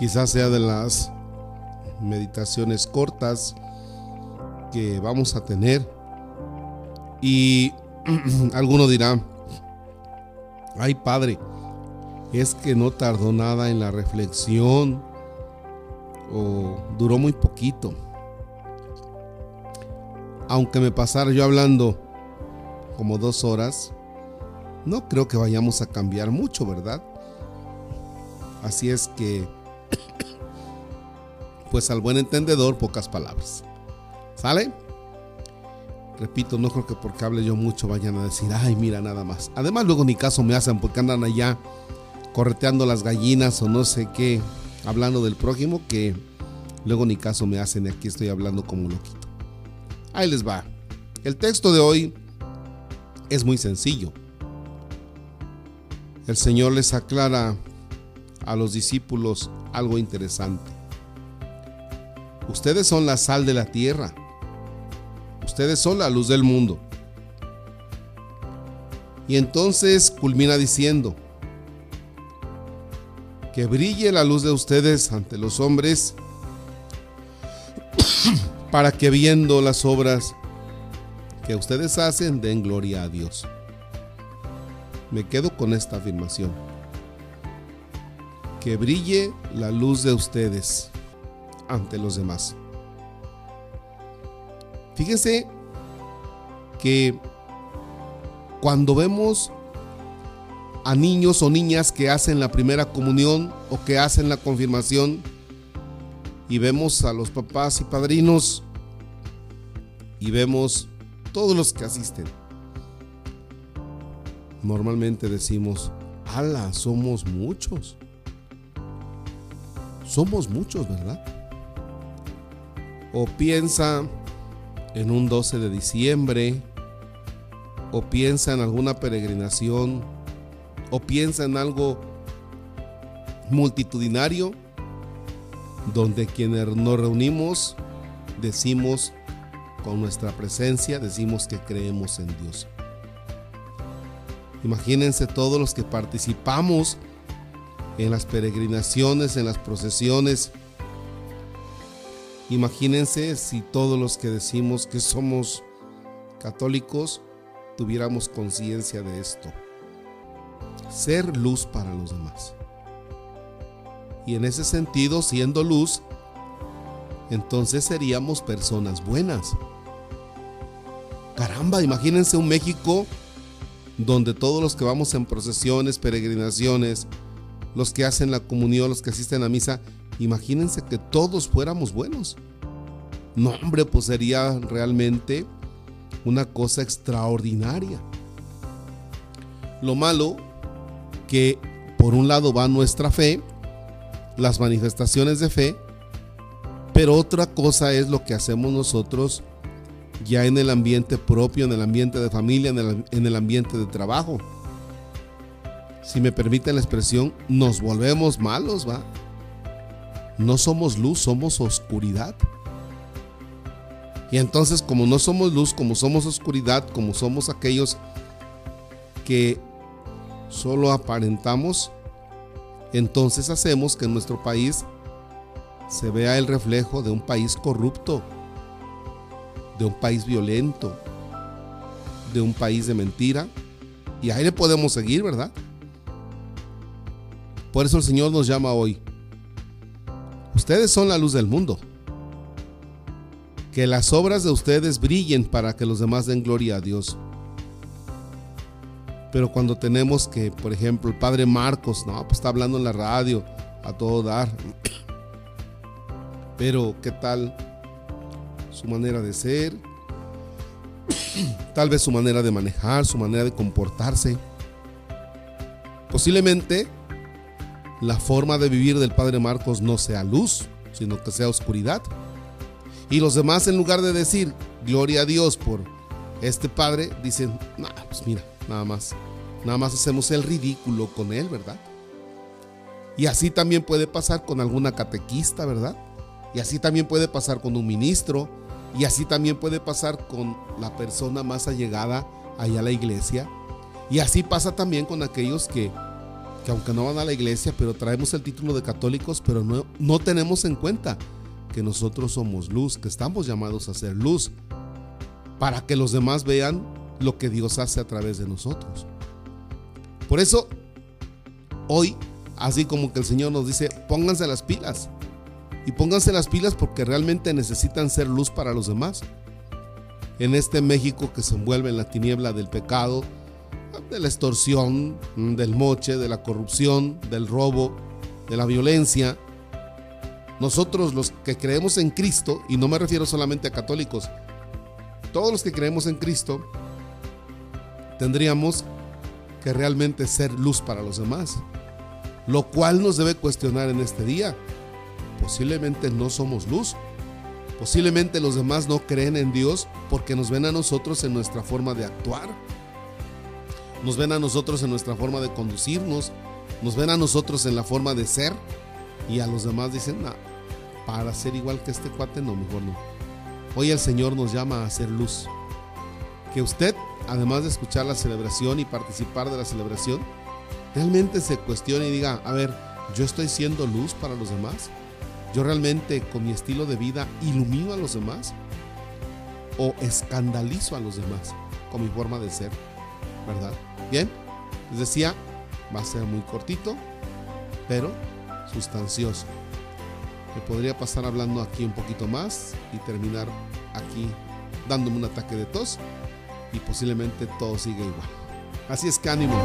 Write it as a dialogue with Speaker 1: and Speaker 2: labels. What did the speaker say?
Speaker 1: Quizás sea de las meditaciones cortas que vamos a tener. Y alguno dirá, ay padre, es que no tardó nada en la reflexión o duró muy poquito. Aunque me pasara yo hablando como dos horas, no creo que vayamos a cambiar mucho, ¿verdad? Así es que, pues al buen entendedor, pocas palabras. ¿Sale? Repito, no creo que porque hable yo mucho vayan a decir, ay, mira nada más. Además, luego ni caso me hacen porque andan allá correteando las gallinas o no sé qué, hablando del prójimo, que luego ni caso me hacen y aquí estoy hablando como loquito. Ahí les va. El texto de hoy es muy sencillo. El Señor les aclara a los discípulos algo interesante. Ustedes son la sal de la tierra. Ustedes son la luz del mundo. Y entonces culmina diciendo, que brille la luz de ustedes ante los hombres, para que viendo las obras que ustedes hacen den gloria a Dios. Me quedo con esta afirmación. Que brille la luz de ustedes ante los demás. Fíjense que cuando vemos a niños o niñas que hacen la primera comunión o que hacen la confirmación y vemos a los papás y padrinos y vemos todos los que asisten. Normalmente decimos, ala, somos muchos. Somos muchos, ¿verdad? O piensa en un 12 de diciembre, o piensa en alguna peregrinación o piensa en algo multitudinario donde quienes nos reunimos decimos con nuestra presencia, decimos que creemos en Dios. Imagínense todos los que participamos en las peregrinaciones, en las procesiones. Imagínense si todos los que decimos que somos católicos tuviéramos conciencia de esto ser luz para los demás. Y en ese sentido, siendo luz, entonces seríamos personas buenas. Caramba, imagínense un México donde todos los que vamos en procesiones, peregrinaciones, los que hacen la comunión, los que asisten a misa, imagínense que todos fuéramos buenos. No, hombre, pues sería realmente una cosa extraordinaria. Lo malo que por un lado va nuestra fe, las manifestaciones de fe, pero otra cosa es lo que hacemos nosotros ya en el ambiente propio, en el ambiente de familia, en el, ambiente de trabajo. Si me permiten la expresión, nos volvemos malos, ¿va? No somos luz, somos oscuridad. Y entonces como no somos luz, como somos oscuridad, como somos aquellos que solo aparentamos, entonces hacemos que en nuestro país se vea el reflejo de un país corrupto, de un país violento, de un país de mentira. Y ahí le podemos seguir, ¿verdad? Por eso el Señor nos llama hoy. Ustedes son la luz del mundo. Que las obras de ustedes brillen para que los demás den gloria a Dios. Pero cuando tenemos que, por ejemplo, el padre Marcos, no, pues está hablando en la radio a todo dar. Pero, ¿qué tal su manera de ser? Tal vez su manera de manejar, su manera de comportarse. Posiblemente la forma de vivir del padre Marcos no sea luz, sino que sea oscuridad. Y los demás, en lugar de decir gloria a Dios por este padre, dicen, no, pues mira, nada más. Nada más hacemos el ridículo con él, ¿verdad? Y así también puede pasar con alguna catequista, ¿verdad? Y así también puede pasar con un ministro. Y así también puede pasar con la persona más allegada allá a la iglesia. Y así pasa también con aquellos que que aunque no van a la iglesia, pero traemos el título de católicos, pero no, no tenemos en cuenta que nosotros somos luz, que estamos llamados a ser luz, para que los demás vean lo que Dios hace a través de nosotros. Por eso, hoy, así como que el Señor nos dice, pónganse las pilas. Y pónganse las pilas porque realmente necesitan ser luz para los demás. En este México que se envuelve en la tiniebla del pecado, de la extorsión, del moche, de la corrupción, del robo, de la violencia. Nosotros los que creemos en Cristo, y no me refiero solamente a católicos, todos los que creemos en Cristo, tendríamos que realmente ser luz para los demás. Lo cual nos debe cuestionar en este día. Posiblemente no somos luz. Posiblemente los demás no creen en Dios porque nos ven a nosotros en nuestra forma de actuar nos ven a nosotros en nuestra forma de conducirnos, nos ven a nosotros en la forma de ser y a los demás dicen, no, para ser igual que este cuate, no, mejor no. Hoy el Señor nos llama a ser luz. Que usted, además de escuchar la celebración y participar de la celebración, realmente se cuestione y diga, a ver, yo estoy siendo luz para los demás. Yo realmente con mi estilo de vida ilumino a los demás o escandalizo a los demás con mi forma de ser, ¿verdad? Bien, les decía, va a ser muy cortito, pero sustancioso. Me podría pasar hablando aquí un poquito más y terminar aquí dándome un ataque de tos y posiblemente todo siga igual. Así es que ánimo.